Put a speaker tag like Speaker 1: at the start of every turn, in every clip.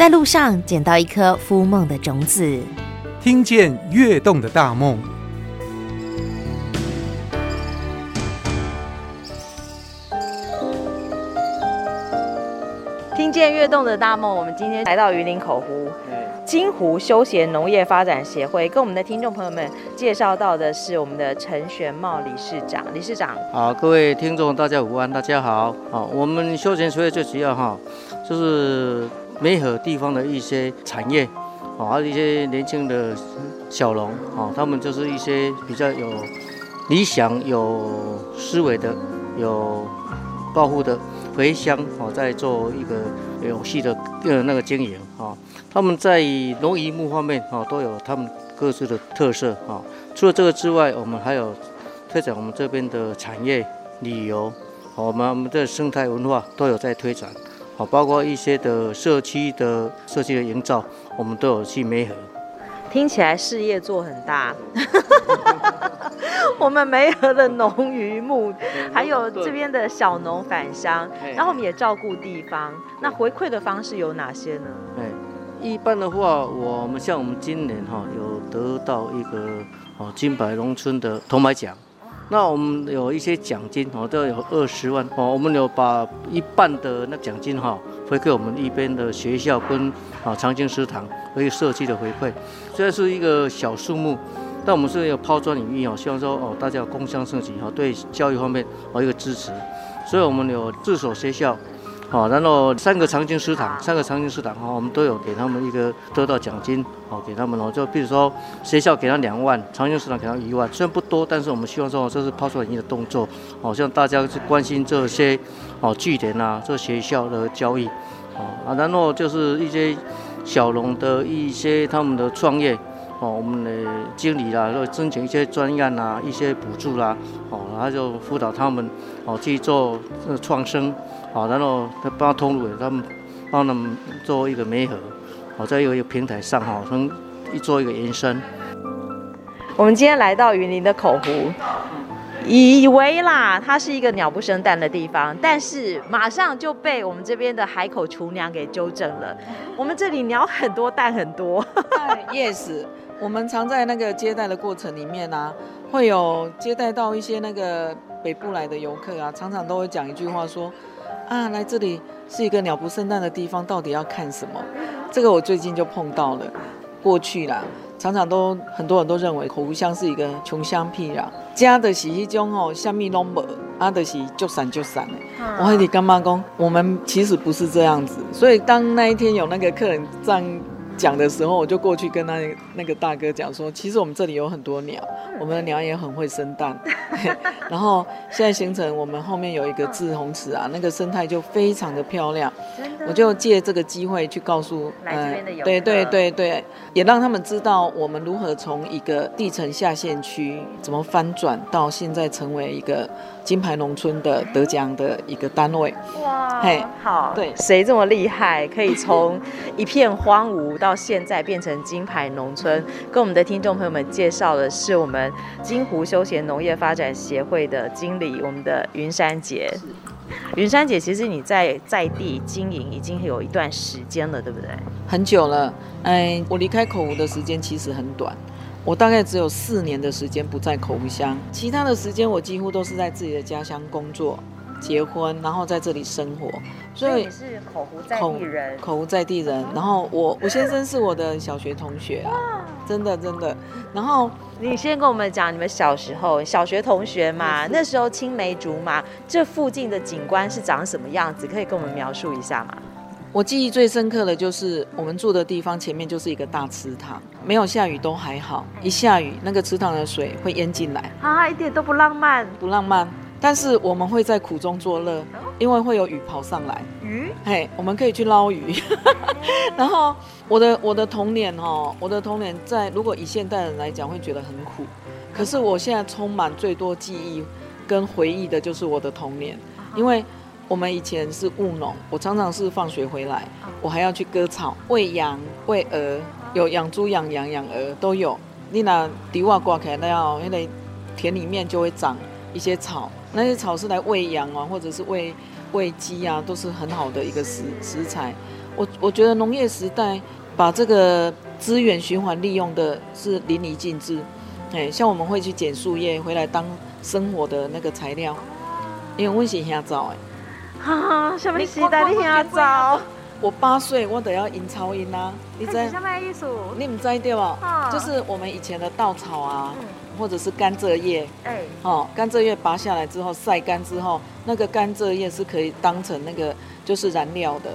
Speaker 1: 在路上捡到一颗孵梦的种子，
Speaker 2: 听见跃动的大梦。
Speaker 3: 听见跃动的大梦，我们今天来到云林口湖。金湖休闲农业发展协会跟我们的听众朋友们介绍到的是我们的陈玄茂理事长，理事长
Speaker 4: 好，各位听众大家午安，大家好，好，我们休闲协会最主要哈，就是媒合地方的一些产业，啊，还有一些年轻的小龙，啊，他们就是一些比较有理想、有思维的、有抱负的回乡，啊，在做一个有序的呃那个经营，啊。他们在农渔牧方面啊，都有他们各自的特色啊。除了这个之外，我们还有推展我们这边的产业、旅游，我们我们的生态文化都有在推展。好，包括一些的社区的社区的营造，我们都有去媒合。
Speaker 3: 听起来事业做很大。我们梅河的农渔牧，还有这边的小农返乡，然后我们也照顾地方。那回馈的方式有哪些呢？
Speaker 4: 一般的话，我们像我们今年哈有得到一个哦金牌农村的铜牌奖，那我们有一些奖金哦都有二十万哦，我们有把一半的那奖金哈回馈我们一边的学校跟啊长青食堂和一个社区的回馈，虽然是一个小数目，但我们是要抛砖引玉哦，希望说哦大家有共襄盛举哈，对教育方面哦一个支持，所以我们有这所学校。好，然后三个长青市场，三个长青市场哈，我们都有给他们一个得到奖金，好给他们哦，就比如说学校给他两万，长青市场给他一万，虽然不多，但是我们希望说这是抛砖引玉的动作，好像大家去关心这些哦据点啊，这学校的交易哦，啊，然后就是一些小龙的一些他们的创业，哦，我们的经理啦，就申请一些专案啊，一些补助啦，哦，然后就辅导他们哦去做创生。好，然后他帮他通路，他们帮他们做一个媒合，好，在一个一个平台上哈，能一做一个延伸。
Speaker 3: 我们今天来到云林的口湖，以为啦，它是一个鸟不生蛋的地方，但是马上就被我们这边的海口厨娘给纠正了。我们这里鸟很多，蛋很多。
Speaker 5: Yes，我们常在那个接待的过程里面啊，会有接待到一些那个北部来的游客啊，常常都会讲一句话说。啊，来这里是一个鸟不生蛋的地方，到底要看什么？这个我最近就碰到了。过去啦，常常都很多人都认为口湖乡是一个穷乡僻壤，家的是一种哦，什么拢无，啊的是就散就散的。我和你干妈讲，我们其实不是这样子。所以当那一天有那个客人这样讲的时候，我就过去跟那那个大哥讲说，其实我们这里有很多鸟。我们的鸟也很会生蛋，然后现在形成我们后面有一个志红池啊，那个生态就非常的漂亮。我就借这个机会去告诉呃，对对对对，也让他们知道我们如何从一个地层下陷区怎么翻转到现在成为一个金牌农村的得奖的一个单位。
Speaker 3: 哇，嘿，好，对，谁这么厉害，可以从一片荒芜到现在变成金牌农村？跟我们的听众朋友们介绍的是我们。金湖休闲农业发展协会的经理，我们的云山姐。云山姐，其实你在在地经营已经有一段时间了，对不对？
Speaker 5: 很久了。哎，我离开口湖的时间其实很短，我大概只有四年的时间不在口湖乡，其他的时间我几乎都是在自己的家乡工作、结婚，然后在这里生活。
Speaker 3: 所以你是口湖在地人，
Speaker 5: 口湖在地人。然后我我先生是我的小学同学啊，真的真的。然后
Speaker 3: 你先跟我们讲，你们小时候小学同学嘛，那时候青梅竹马，这附近的景观是长什么样子？可以跟我们描述一下吗？
Speaker 5: 我记忆最深刻的就是我们住的地方前面就是一个大池塘，没有下雨都还好，一下雨那个池塘的水会淹进来
Speaker 3: 啊，一点都不浪漫，
Speaker 5: 不浪漫。但是我们会在苦中作乐，因为会有鱼跑上来，鱼，嘿，我们可以去捞鱼。然后我的我的童年哦，我的童年在如果以现代人来讲会觉得很苦，可是我现在充满最多记忆跟回忆的就是我的童年，因为我们以前是务农，我常常是放学回来，我还要去割草、喂羊、喂鹅，有养猪、养羊、养鹅都有。你拿底瓦挂开，那要因为田里面就会长一些草。那些草是来喂羊啊，或者是喂喂鸡啊，都是很好的一个食食材。我我觉得农业时代把这个资源循环利用的是淋漓尽致。哎，像我们会去捡树叶回来当生活的那个材料，因为我是很早哎。
Speaker 3: 哈，什么时代的香皂？
Speaker 5: 我八岁，我得要饮草饮啊！你知？
Speaker 3: 什么意思？
Speaker 5: 你唔知对吧？
Speaker 3: 哦、
Speaker 5: 就是我们以前的稻草啊，嗯、或者是甘蔗叶。哎、欸，哦，甘蔗叶拔下来之后晒干之后，那个甘蔗叶是可以当成那个就是燃料的。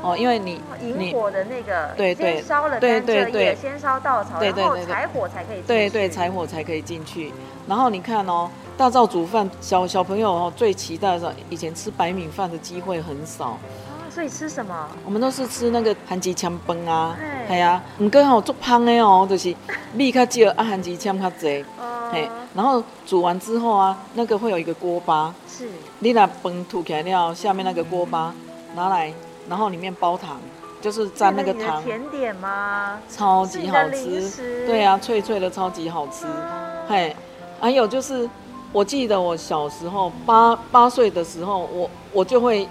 Speaker 5: 哦，因为你
Speaker 3: 引火的那个，
Speaker 5: 对对，
Speaker 3: 先烧了甘蔗叶，先烧稻草，然后柴火才可以。
Speaker 5: 对对，柴火才可以进去。然后你看哦，大灶煮饭，小小朋友哦最期待的时候，以前吃白米饭的机会很少。
Speaker 3: 所以吃什么？
Speaker 5: 我们都是吃那个番薯签饭啊，系嘿啊，唔过吼做胖的哦，就是米较少，啊番薯签较济，嘿、呃，然后煮完之后啊，那个会有一个锅巴，是，你拿饭吐起来料，下面那个锅巴拿来，然后里面包糖，就是沾那个糖。
Speaker 3: 甜点吗？
Speaker 5: 超级好吃，对啊，脆脆的，超级好吃，嘿、呃，还有就是，我记得我小时候八八岁的时候，我我就会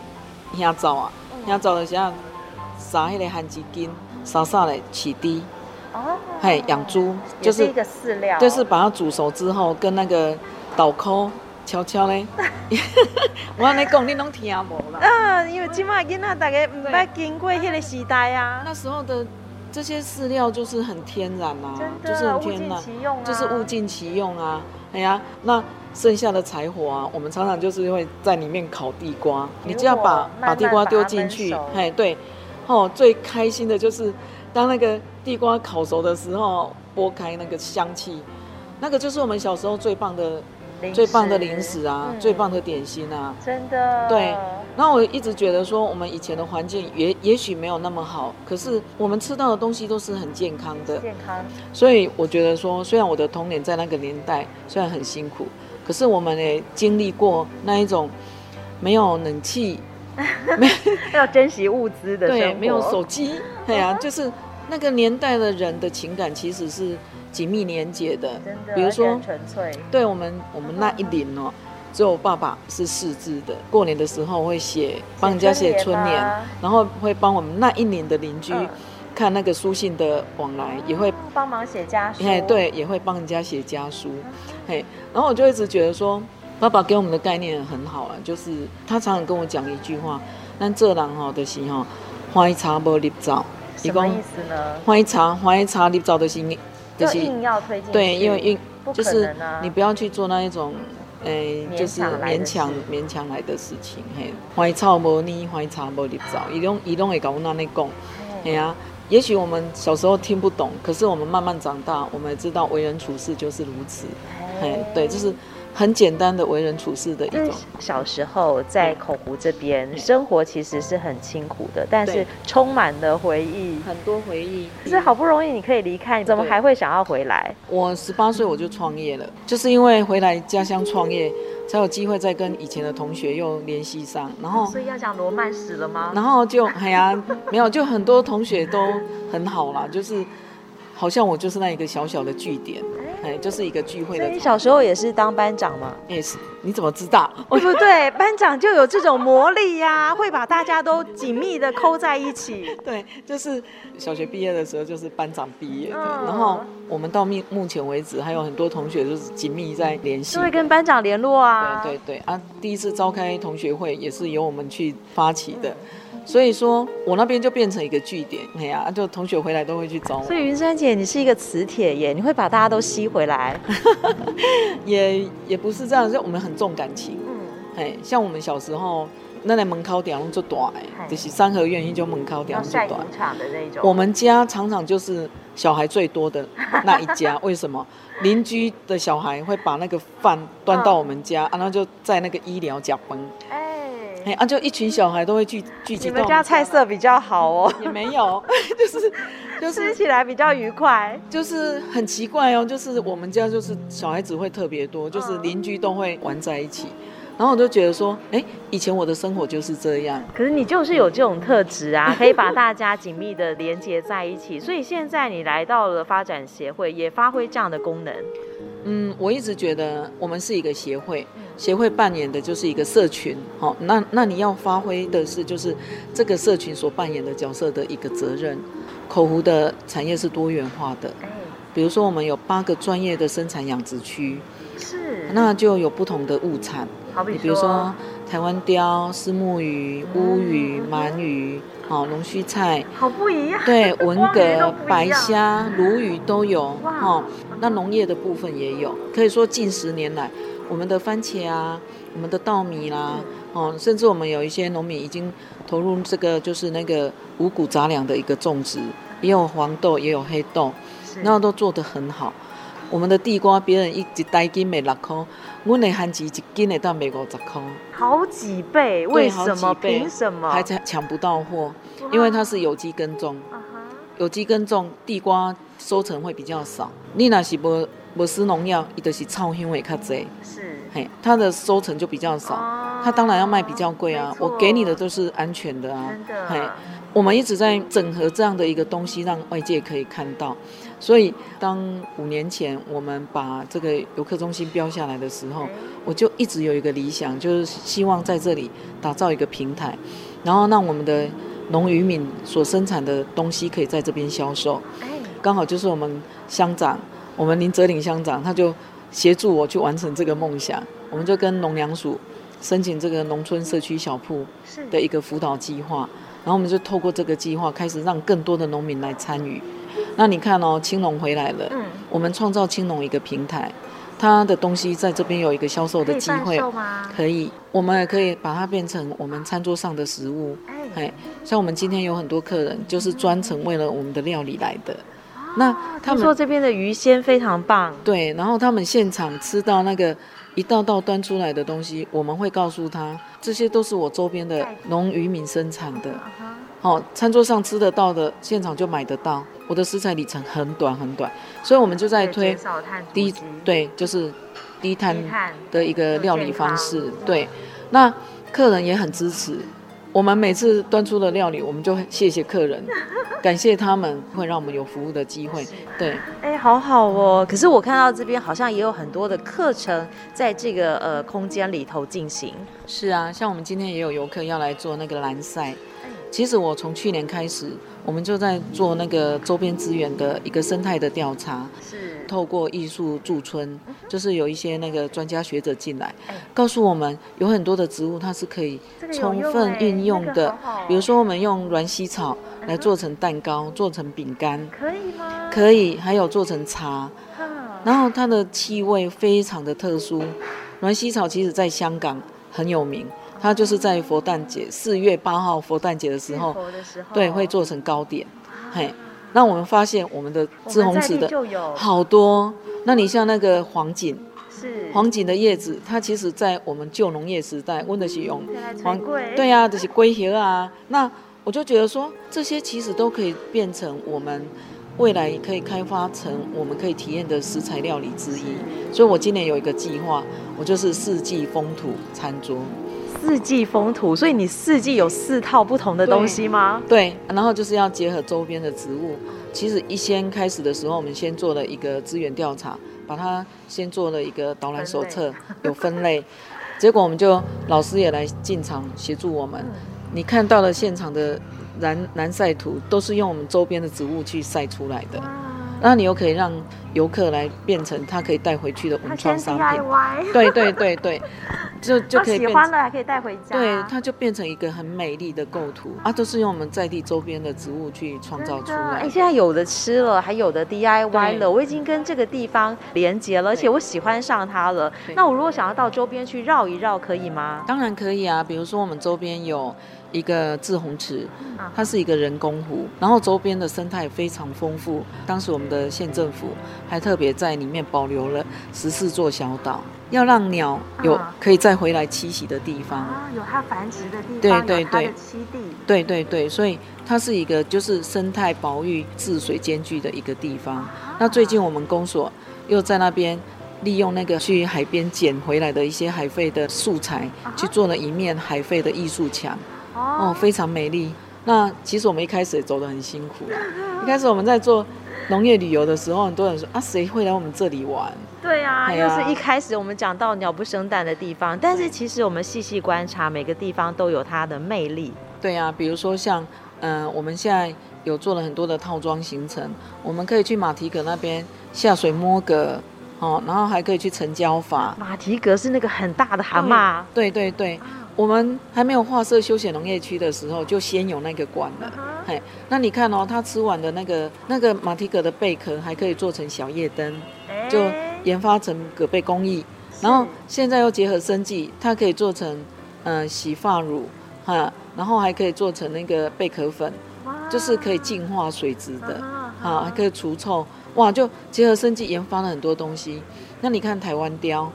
Speaker 5: 香皂啊。要找的时候撒那个番薯根，撒撒来起滴。哦。嘿，养猪就是
Speaker 3: 一个饲料，
Speaker 5: 就是把它煮熟之后，跟那个倒扣悄悄嘞。我跟你讲，你拢听无啦。
Speaker 3: 嗯，因为今麦囡仔大家唔捌经过迄个时代啊。
Speaker 5: 那时候的这些饲料就是很天然啊，就是很天然，就是物尽其用啊。哎呀，那。剩下的柴火啊，我们常常就是会在里面烤地瓜。你只要把把地瓜丢进去，哎，对，哦，最开心的就是当那个地瓜烤熟的时候，剥开那个香气，那个就是我们小时候最棒的、最棒的零食啊，最棒的点心啊，
Speaker 3: 真的。
Speaker 5: 对，那我一直觉得说，我们以前的环境也也许没有那么好，可是我们吃到的东西都是很健康的，
Speaker 3: 健康。
Speaker 5: 所以我觉得说，虽然我的童年在那个年代虽然很辛苦。可是我们也经历过那一种没有冷气，
Speaker 3: 没 要珍惜物资的，
Speaker 5: 对，没有手机，对啊，就是那个年代的人的情感其实是紧密连接的。
Speaker 3: 真的，
Speaker 5: 比如说
Speaker 3: 纯粹。
Speaker 5: 对我们，我们那一年哦，只有我爸爸是识字的，过年的时候会写，帮人家写春联，然后会帮我们那一年的邻居看那个书信的往来，也会
Speaker 3: 帮忙写家书。
Speaker 5: 哎，对，也会帮人家写家书。嘿，然后我就一直觉得说，爸爸给我们的概念很好啊，就是他常常跟我讲一句话，咱做人吼就是吼，欢茶无立早。
Speaker 3: 什么意思呢？
Speaker 5: 欢茶，欢茶立早的是，
Speaker 3: 就是硬要推进。
Speaker 5: 对，因为硬就是你不要去做那一种，诶，就是勉强勉强来的事情。嘿，欢草无泥，欢茶无立早，伊拢伊拢会跟我那里讲，嘿啊。也许我们小时候听不懂，可是我们慢慢长大，我们也知道为人处事就是如此。嘿，对，就是很简单的为人处事的一种。
Speaker 3: 小时候在口湖这边生活其实是很辛苦的，但是充满了回忆，
Speaker 5: 很多回忆。
Speaker 3: 可是好不容易你可以离开，你怎么还会想要回来？
Speaker 5: 我十八岁我就创业了，就是因为回来家乡创业。才有机会再跟以前的同学又联系上，然后
Speaker 3: 所以要讲罗曼史了吗？
Speaker 5: 然后就哎呀，没有，就很多同学都很好啦，就是好像我就是那一个小小的据点，哎，就是一个聚会的。
Speaker 3: 你小时候也是当班长吗？
Speaker 5: 也是。你怎么知道？
Speaker 3: 对 不对？班长就有这种魔力呀，会把大家都紧密的扣在一起。
Speaker 5: 对，就是小学毕业的时候就是班长毕业的，然后我们到目目前为止还有很多同学就是紧密在联系，
Speaker 3: 会跟班长联络啊。
Speaker 5: 对对对啊，第一次召开同学会也是由我们去发起的，所以说我那边就变成一个据点，哎呀，就同学回来都会去找我。
Speaker 3: 所以云珊姐，你是一个磁铁耶，你会把大家都吸回来。
Speaker 5: 也也不是这样，就我们很。重感情，嗯，哎，像我们小时候，那来门口点就大，就是三合院，一就门口点就大。
Speaker 3: 的那种。
Speaker 5: 我们家常常就是小孩最多的 那一家，为什么？邻居的小孩会把那个饭端到我们家，嗯、然后就在那个医疗夹崩。哎，啊，就一群小孩都会聚聚集。你
Speaker 3: 们家菜色比较好哦？
Speaker 5: 也没有，就是就是
Speaker 3: 吃起来比较愉快。
Speaker 5: 就是很奇怪哦，就是我们家就是小孩子会特别多，就是邻居都会玩在一起。然后我就觉得说，哎，以前我的生活就是这样。
Speaker 3: 可是你就是有这种特质啊，可以把大家紧密的连接在一起。所以现在你来到了发展协会，也发挥这样的功能。
Speaker 5: 嗯，我一直觉得我们是一个协会，协会扮演的就是一个社群。好，那那你要发挥的是就是这个社群所扮演的角色的一个责任。口湖的产业是多元化的，比如说我们有八个专业的生产养殖区。是，那就有不同的物产，好比，比如说台湾雕、丝木鱼、乌鱼、鳗鱼，好龙须菜，
Speaker 3: 好不一样。
Speaker 5: 对，文蛤、白虾、鲈鱼都有，哦，那农业的部分也有。可以说近十年来，我们的番茄啊，我们的稻米啦，哦，甚至我们有一些农民已经投入这个就是那个五谷杂粮的一个种植，也有黄豆，也有黑豆，那都做得很好。我们的地瓜，别人一一袋斤卖六块，我的番茄一斤的到卖五十块，
Speaker 3: 好几倍，为什么？凭什么？
Speaker 5: 还抢不到货？因为它是有机耕种，有机耕种地瓜收成会比较少。你那是无无施农药，伊就是臭香味较侪，是，嘿，它的收成就比较少，它当然要卖比较贵啊。我给你的都是安全的啊，的。嘿，我们一直在整合这样的一个东西，让外界可以看到。所以，当五年前我们把这个游客中心标下来的时候，我就一直有一个理想，就是希望在这里打造一个平台，然后让我们的农渔民所生产的东西可以在这边销售。刚好就是我们乡长，我们林哲岭乡长，他就协助我去完成这个梦想。我们就跟农粮署申请这个农村社区小铺的一个辅导计划，然后我们就透过这个计划，开始让更多的农民来参与。那你看哦，青龙回来了，嗯，我们创造青龙一个平台，它的东西在这边有一个销售的机会，可以，可以，我们也可以把它变成我们餐桌上的食物，哎，像我们今天有很多客人就是专程为了我们的料理来的，嗯、那他们说这边的鱼鲜非常棒，对，然后他们现场吃到那个一道道端出来的东西，我们会告诉他，这些都是我周边的农渔民生产的。哦，餐桌上吃得到的，现场就买得到。我的食材里程很短很短，所以我们就在推低，对，就是低碳的一个料理方式。对，那客人也很支持。我们每次端出的料理，我们就谢谢客人，感谢他们会让我们有服务的机会。对，
Speaker 3: 哎、欸，好好哦。可是我看到这边好像也有很多的课程在这个呃空间里头进行。
Speaker 5: 是啊，像我们今天也有游客要来做那个蓝赛。其实我从去年开始，我们就在做那个周边资源的一个生态的调查，是。透过艺术驻村，就是有一些那个专家学者进来，告诉我们有很多的植物它是可以充分运用的，比如说我们用软茜草来做成蛋糕，做成饼干，可以吗？可以，还有做成茶，然后它的气味非常的特殊，软茜草其实在香港很有名。它就是在佛诞节，四月八号佛诞节的时候，对，会做成糕点。嘿，那我们发现我们的志洪池的好多。那你像那个黄锦，是黄锦的叶子，它其实在我们旧农业时代，温的是用黄，对啊，就是龟壳啊。那我就觉得说，这些其实都可以变成我们未来可以开发成我们可以体验的食材料理之一。所以我今年有一个计划，我就是四季风土餐桌。
Speaker 3: 四季风土，所以你四季有四套不同的东西吗？
Speaker 5: 对，对，然后就是要结合周边的植物。其实一先开始的时候，我们先做了一个资源调查，把它先做了一个导览手册，有分类。结果我们就老师也来进场协助我们。你看到了现场的蓝蓝晒图，都是用我们周边的植物去晒出来的。那你又可以让游客来变成他可以带回去的文创商品。对对对对。就就可以，喜欢了还可以带回家。对，它就变成一个很美丽的构图啊，都是用我们在地周边的植物去创造出来。哎，
Speaker 3: 现在有的吃了，还有的 DIY 了，我已经跟这个地方连接了，而且我喜欢上它了。那我如果想要到周边去绕一绕，可以吗？
Speaker 5: 当然可以啊，比如说我们周边有。一个志洪池，它是一个人工湖，然后周边的生态非常丰富。当时我们的县政府还特别在里面保留了十四座小岛，要让鸟有可以再回来栖息的地方，啊、有它繁殖的地方，对对对，栖地，对对对，所以它是一个就是生态保育、治水兼具的一个地方。那最近我们公所又在那边利用那个去海边捡回来的一些海废的素材，去做了一面海废的艺术墙，哦，非常美丽。那其实我们一开始也走得很辛苦，一开始我们在做农业旅游的时候，很多人说啊，谁会来我们这里玩？
Speaker 3: 对啊，又是一开始我们讲到鸟不生蛋的地方，但是其实我们细细观察，每个地方都有它的魅力。
Speaker 5: 对啊，比如说像，嗯、呃，我们现在有做了很多的套装行程，我们可以去马蹄格那边下水摸蛤。哦，然后还可以去成交法。
Speaker 3: 马蹄格是那个很大的蛤蟆。
Speaker 5: 对对对，我们还没有划设休闲农业区的时候，就先有那个馆了。嘿，那你看哦，它吃完的那个那个马蹄葛的贝壳，还可以做成小夜灯，就研发成葛贝工艺。然后现在又结合生技，它可以做成嗯、呃、洗发乳，哈，然后还可以做成那个贝壳粉，就是可以净化水质的，啊，还可以除臭。哇，就结合生技研发了很多东西。那你看台湾鯛，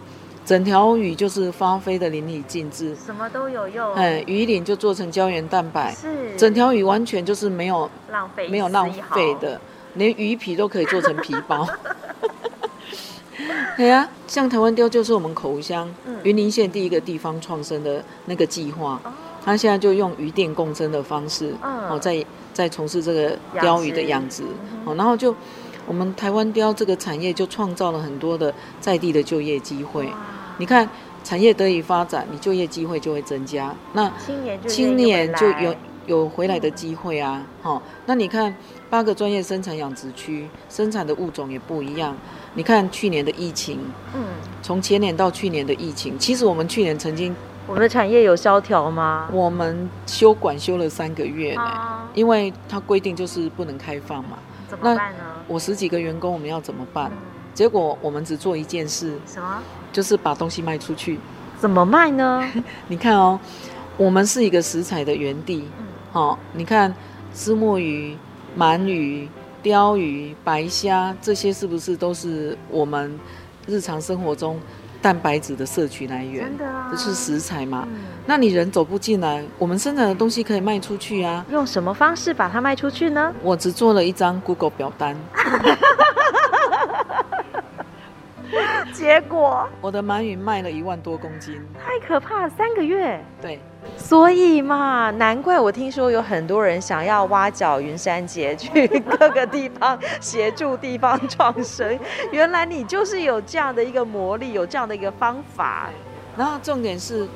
Speaker 5: 整条鱼就是发挥的淋漓尽致，
Speaker 3: 什么都有用。
Speaker 5: 哎，鱼鳞就做成胶原蛋白，
Speaker 3: 是。
Speaker 5: 整条鱼完全就是没有
Speaker 3: 浪费，
Speaker 5: 没有浪费的，连鱼皮都可以做成皮包。对 呀、啊，像台湾鯛就是我们口乡云林县第一个地方创生的那个计划，它现在就用鱼电共生的方式，哦，在在从事这个鯛鱼的养殖，哦，然后就。我们台湾鯛这个产业就创造了很多的在地的就业机会。你看，产业得以发展，你就业机会就会增加。那青年就有有回来的机会啊。好，那你看八个专业生产养殖区，生产的物种也不一样。你看去年的疫情，嗯，从前年到去年的疫情，其实我们去年曾经，
Speaker 3: 我们的产业有萧条吗？
Speaker 5: 我们休管休了三个月呢，因为它规定就是不能开放嘛。
Speaker 3: 怎么办呢？
Speaker 5: 我十几个员工，我们要怎么办？结果我们只做一件事，
Speaker 3: 什么？
Speaker 5: 就是把东西卖出去。
Speaker 3: 怎么卖呢？
Speaker 5: 你看哦，我们是一个食材的园地。好、哦，你看，虱目鱼、鳗鱼、鲷鱼、白虾，这些是不是都是我们日常生活中？蛋白质的摄取来源，这、啊、是食材嘛、嗯？那你人走不进来，我们生产的东西可以卖出去啊。
Speaker 3: 用什么方式把它卖出去呢？
Speaker 5: 我只做了一张 Google 表单，
Speaker 3: 结果
Speaker 5: 我的鳗鱼卖了一万多公斤，
Speaker 3: 太可怕了，三个月。
Speaker 5: 对。
Speaker 3: 所以嘛，难怪我听说有很多人想要挖角云山节去各个地方协助地方创生。原来你就是有这样的一个魔力，有这样的一个方法。
Speaker 5: 然后重点是，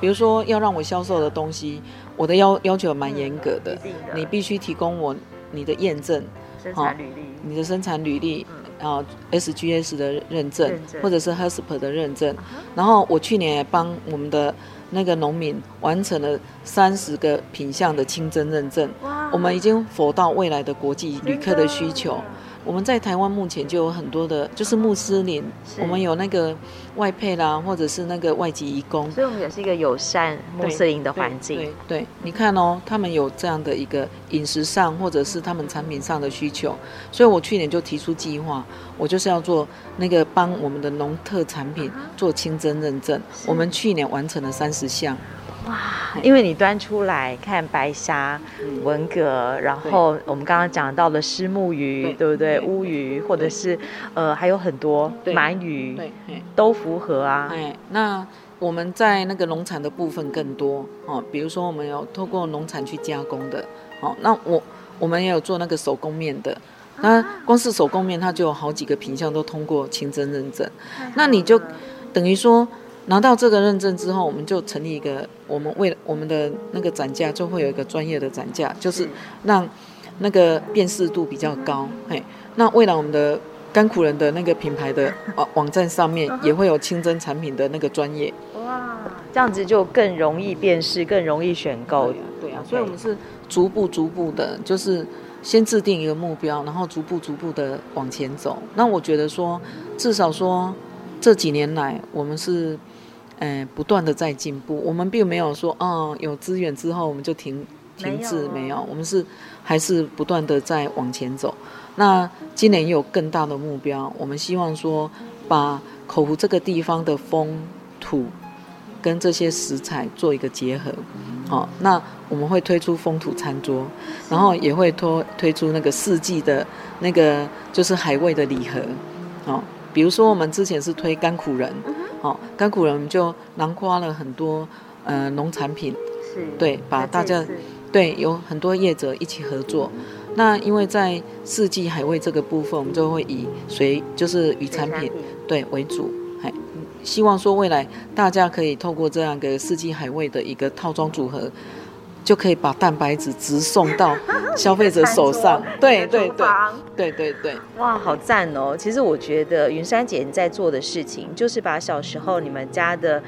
Speaker 5: 比如说要让我销售的东西，我的要要求蛮严格的，嗯、的你必须提供我你的验证，
Speaker 3: 生产履历，
Speaker 5: 你的生产履历，然后 SGS 的认证，认证或者是 HACCP 的认证。然后我去年也帮我们的。那个农民完成了三十个品项的清真认证，我们已经符合到未来的国际旅客的需求。我们在台湾目前就有很多的，就是穆斯林，我们有那个外配啦，或者是那个外籍移工，
Speaker 3: 所以我们也是一个友善穆斯林的环境。
Speaker 5: 对对，对，对，你看哦，他们有这样的一个饮食上或者是他们产品上的需求，所以我去年就提出计划，我就是要做那个帮我们的农特产品做清真认证，我们去年完成了三十项。
Speaker 3: 哇，因为你端出来看白虾、文蛤，然后我们刚刚讲到的虱目鱼，对，不对？乌鱼，或者是呃还有很多鳗鱼，对，都符合啊。
Speaker 5: 哎，那我们在那个农产的部分更多哦，比如说我们有透过农产去加工的，哦，那我我们也有做那个手工面的，那光是手工面它就有好几个品相都通过清真认证，那你就等于说。拿到这个认证之后，我们就成立一个，我们为我们的那个展架就会有一个专业的展架，就是让那个辨识度比较高。嘿，那未来我们的甘苦人的那个品牌的网网站上面也会有清真产品的那个专业。
Speaker 3: 哇，这样子就更容易辨识，更容易选购。对啊，
Speaker 5: 对啊，所以我们是逐步逐步的，就是先制定一个目标，然后逐步逐步的往前走。那我觉得说，至少说这几年来，我们是。哎，不断的在进步，我们并没有说，哦，有资源之后我们就停停滞，没有，没有，我们是还是不断的在往前走。那今年也有更大的目标，我们希望说，把口湖这个地方的风土跟这些食材做一个结合。好，那我们会推出风土餐桌，然后也会推推出那个四季的那个就是海味的礼盒。好。比如说我们之前是推甘苦人，哦，甘苦人就囊括了很多呃农产品，
Speaker 3: 是，
Speaker 5: 对，把大家对有很多业者一起合作。那因为在四季海味这个部分，我们就会以水就是与产品对为主，还，希望说未来大家可以透过这样一个四季海味的一个套装组合，就可以把蛋白质直送到 消费者手上。对对对，对对对，
Speaker 3: 哇，好赞哦！其实我觉得云山姐你在做的事情，就是把小时候你们家的。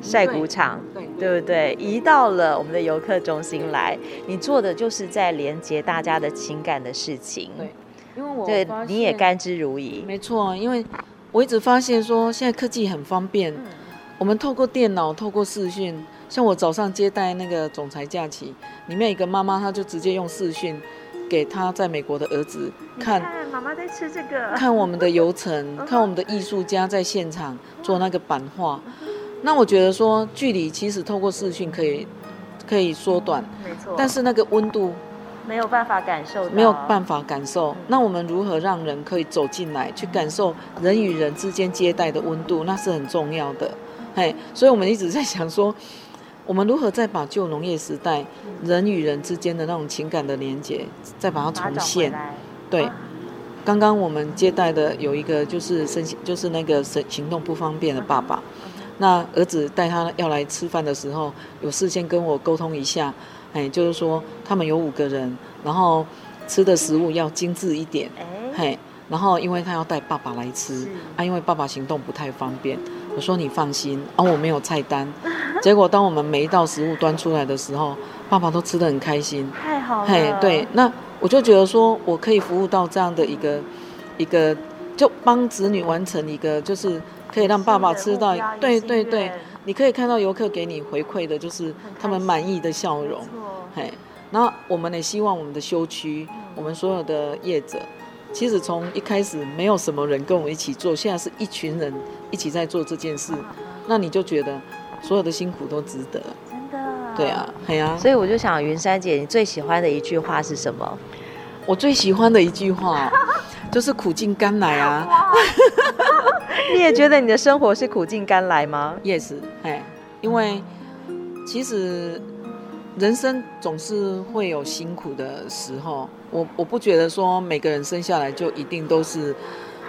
Speaker 3: 晒谷场，对，对不对？移到了我们的游客中心来，你做的就是在连接大家的情感的事情。
Speaker 5: 对，因为我
Speaker 3: 对你也甘之如饴。
Speaker 5: 没错，因为我一直发现说，现在科技很方便，嗯、我们透过电脑，透过视讯，像我早上接待那个总裁假期，里面一个妈妈，她就直接用视讯给她在美国的儿子看，
Speaker 3: 看妈妈在吃这个，
Speaker 5: 看我们的游程，看我们的艺术家在现场做那个版画。那我觉得说，距离其实透过视讯可以可以缩短，
Speaker 3: 没错。
Speaker 5: 但是那个温度
Speaker 3: 没有办法感受，
Speaker 5: 没有办法感受。那我们如何让人可以走进来，去感受人与人之间接待的温度，那是很重要的。嘿，所以我们一直在想说，我们如何再把旧农业时代人与人之间的那种情感的连接，再把它重现。对，刚刚我们接待的有一个就是身就是那个行行动不方便的爸爸。那儿子带他要来吃饭的时候，有事先跟我沟通一下，哎，就是说他们有五个人，然后吃的食物要精致一点，嘿，然后因为他要带爸爸来吃，啊，因为爸爸行动不太方便，我说你放心，啊，我没有菜单，结果当我们每一道食物端出来的时候，爸爸都吃得很开心，
Speaker 3: 太好了，
Speaker 5: 嘿，对，那我就觉得说我可以服务到这样的一个一个，就帮子女完成一个就是。可以让爸爸吃到，对对对，你可以看到游客给你回馈的，就是他们满意的笑容。嘿，那我们也希望我们的休区，我们所有的业者，其实从一开始没有什么人跟我们一起做，现在是一群人一起在做这件事，那你就觉得所有的辛苦都值得。
Speaker 3: 真的。
Speaker 5: 对啊，对啊。
Speaker 3: 所以我就想，云山姐，你最喜欢的一句话是什么？
Speaker 5: 我最喜欢的一句话，就是苦尽甘来啊。
Speaker 3: 你也觉得你的生活是苦尽甘来吗？
Speaker 5: Yes，哎，因为其实人生总是会有辛苦的时候。我我不觉得说每个人生下来就一定都是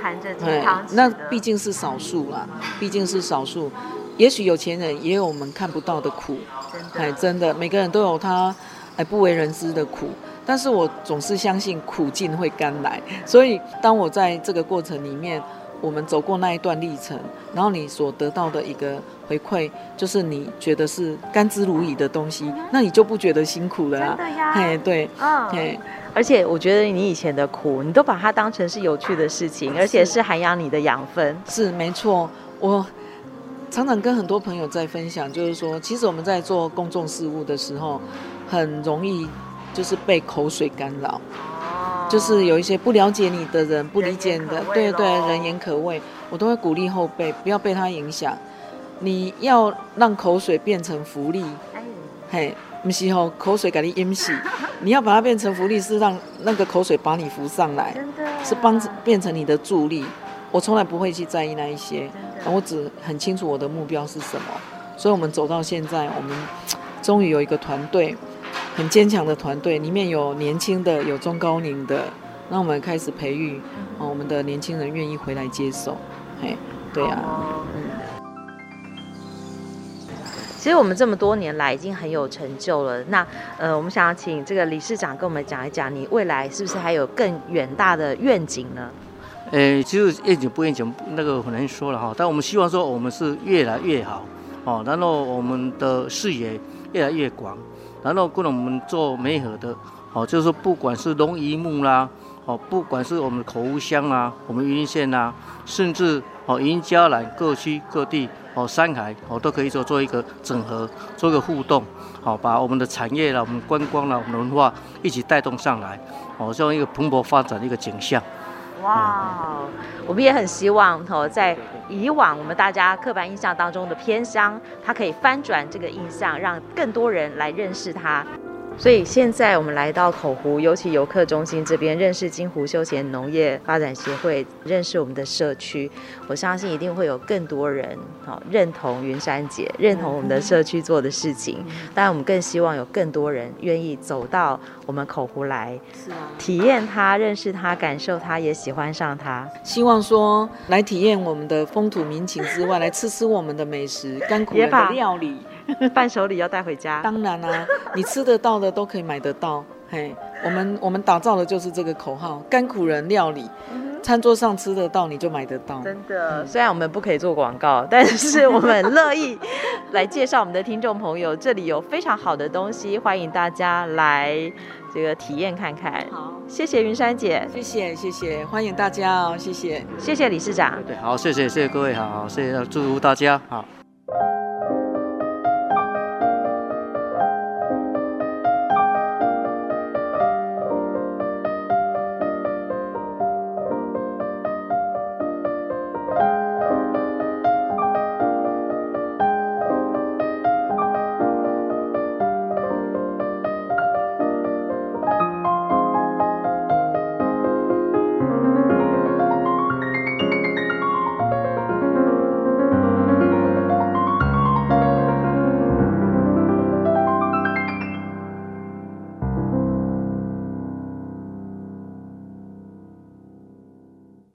Speaker 3: 含着金汤匙，
Speaker 5: 那毕竟是少数啦，毕竟是少数。也许有钱人也有我们看不到的苦，哎，真的，每个人都有他哎不为人知的苦。但是我总是相信苦尽会甘来，所以当我在这个过程里面。我们走过那一段历程，然后你所得到的一个回馈，就是你觉得是甘之如饴的东西，那你就不觉得辛苦了啊。
Speaker 3: 真的呀。
Speaker 5: 嘿，对，
Speaker 3: 嗯，嘿，而且我觉得你以前的苦，你都把它当成是有趣的事情，而且是涵养你的养分。
Speaker 5: 是没错，我常常跟很多朋友在分享，就是说，其实我们在做公众事务的时候，很容易就是被口水干扰。就是有一些不了解你的人，不理解你的，对对，人言可畏，我都会鼓励后辈不要被他影响。你要让口水变成福利，嘿，不是吼，口水给你淹死，你要把它变成福利，是让那个口水把你扶上来，是帮变成你的助力。我从来不会去在意那一些，我只很清楚我的目标是什么。所以我们走到现在，我们 终于有一个团队。很坚强的团队，里面有年轻的，有中高龄的，那我们开始培育，哦，我们的年轻人愿意回来接手，嘿，对呀、啊，嗯。
Speaker 3: 其实我们这么多年来已经很有成就了，那呃，我们想要请这个理事长跟我们讲一讲，你未来是不是还有更远大的愿景呢？
Speaker 4: 呃，其实愿景不愿景那个很难说了哈，但我们希望说我们是越来越好，哦，然后我们的视野越来越广。然后跟我们做媒合的，哦，就是不管是农渔牧啦，哦，不管是我们的口湖乡啊，我们云林县啊，甚至哦云嘉南各区各地哦山海哦都可以做做一个整合，做一个互动，好把我们的产业啦、我们观光啦、我们的文化一起带动上来，哦，这样一个蓬勃发展的一个景象。
Speaker 3: 哇，我们也很希望哦，在以往我们大家刻板印象当中的偏乡，它可以翻转这个印象，让更多人来认识它。所以现在我们来到口湖，尤其游客中心这边，认识金湖休闲农业发展协会，认识我们的社区，我相信一定会有更多人好认同云山姐，认同我们的社区做的事情。当然，我们更希望有更多人愿意走到我们口湖来，是啊，体验它、认识它、感受它，也喜欢上它。
Speaker 5: 希望说来体验我们的风土民情之外，来吃吃我们的美食，甘苦人的料理。
Speaker 3: 伴手礼要带回家，
Speaker 5: 当然啦、啊，你吃得到的都可以买得到。嘿，我们我们打造的就是这个口号：甘苦人料理，餐桌上吃得到，你就买得到。
Speaker 3: 真的，虽然我们不可以做广告，但是我们乐意来介绍我们的听众朋友，这里有非常好的东西，欢迎大家来这个体验看看。好，谢谢云山姐，
Speaker 5: 谢谢谢谢，欢迎大家哦，谢谢
Speaker 3: 谢谢理事长。
Speaker 4: 对，好，谢谢谢谢各位，好，谢谢祝福大家，好。